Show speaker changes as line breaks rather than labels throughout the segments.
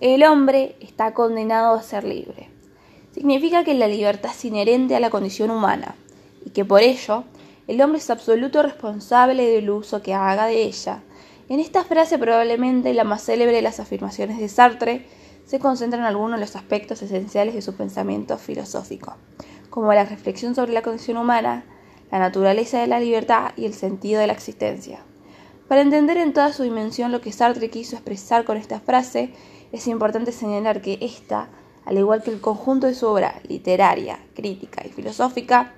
El hombre está condenado a ser libre. Significa que la libertad es inherente a la condición humana y que por ello el hombre es absoluto responsable del uso que haga de ella. En esta frase, probablemente la más célebre de las afirmaciones de Sartre, se concentran algunos de los aspectos esenciales de su pensamiento filosófico, como la reflexión sobre la condición humana, la naturaleza de la libertad y el sentido de la existencia. Para entender en toda su dimensión lo que Sartre quiso expresar con esta frase, es importante señalar que esta, al igual que el conjunto de su obra literaria, crítica y filosófica,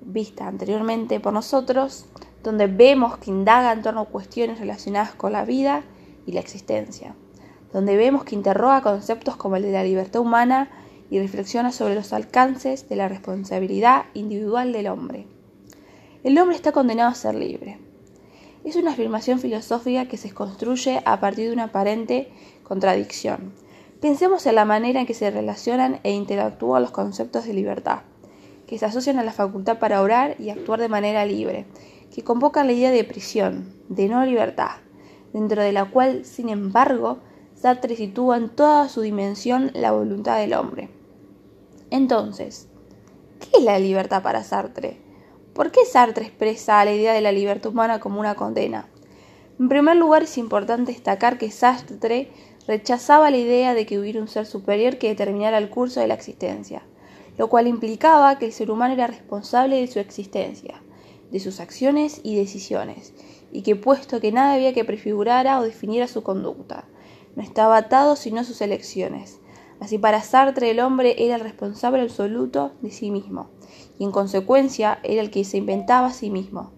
vista anteriormente por nosotros, donde vemos que indaga en torno a cuestiones relacionadas con la vida y la existencia, donde vemos que interroga conceptos como el de la libertad humana y reflexiona sobre los alcances de la responsabilidad individual del hombre. El hombre está condenado a ser libre. Es una afirmación filosófica que se construye a partir de una aparente contradicción. Pensemos en la manera en que se relacionan e interactúan los conceptos de libertad que se asocian a la facultad para orar y actuar de manera libre, que convocan la idea de prisión, de no libertad, dentro de la cual, sin embargo, Sartre sitúa en toda su dimensión la voluntad del hombre. Entonces, ¿qué es la libertad para Sartre? ¿Por qué Sartre expresa la idea de la libertad humana como una condena? En primer lugar, es importante destacar que Sartre rechazaba la idea de que hubiera un ser superior que determinara el curso de la existencia lo cual implicaba que el ser humano era responsable de su existencia, de sus acciones y decisiones, y que puesto que nada había que prefigurara o definiera su conducta, no estaba atado sino a sus elecciones. Así para Sartre el hombre era el responsable absoluto de sí mismo, y en consecuencia era el que se inventaba a sí mismo,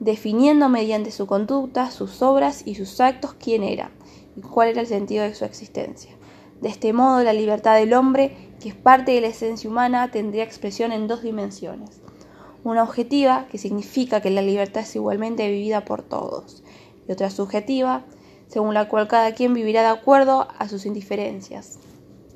definiendo mediante su conducta, sus obras y sus actos quién era y cuál era el sentido de su existencia. De este modo, la libertad del hombre que es parte de la esencia humana, tendría expresión en dos dimensiones. Una objetiva, que significa que la libertad es igualmente vivida por todos, y otra subjetiva, según la cual cada quien vivirá de acuerdo a sus indiferencias.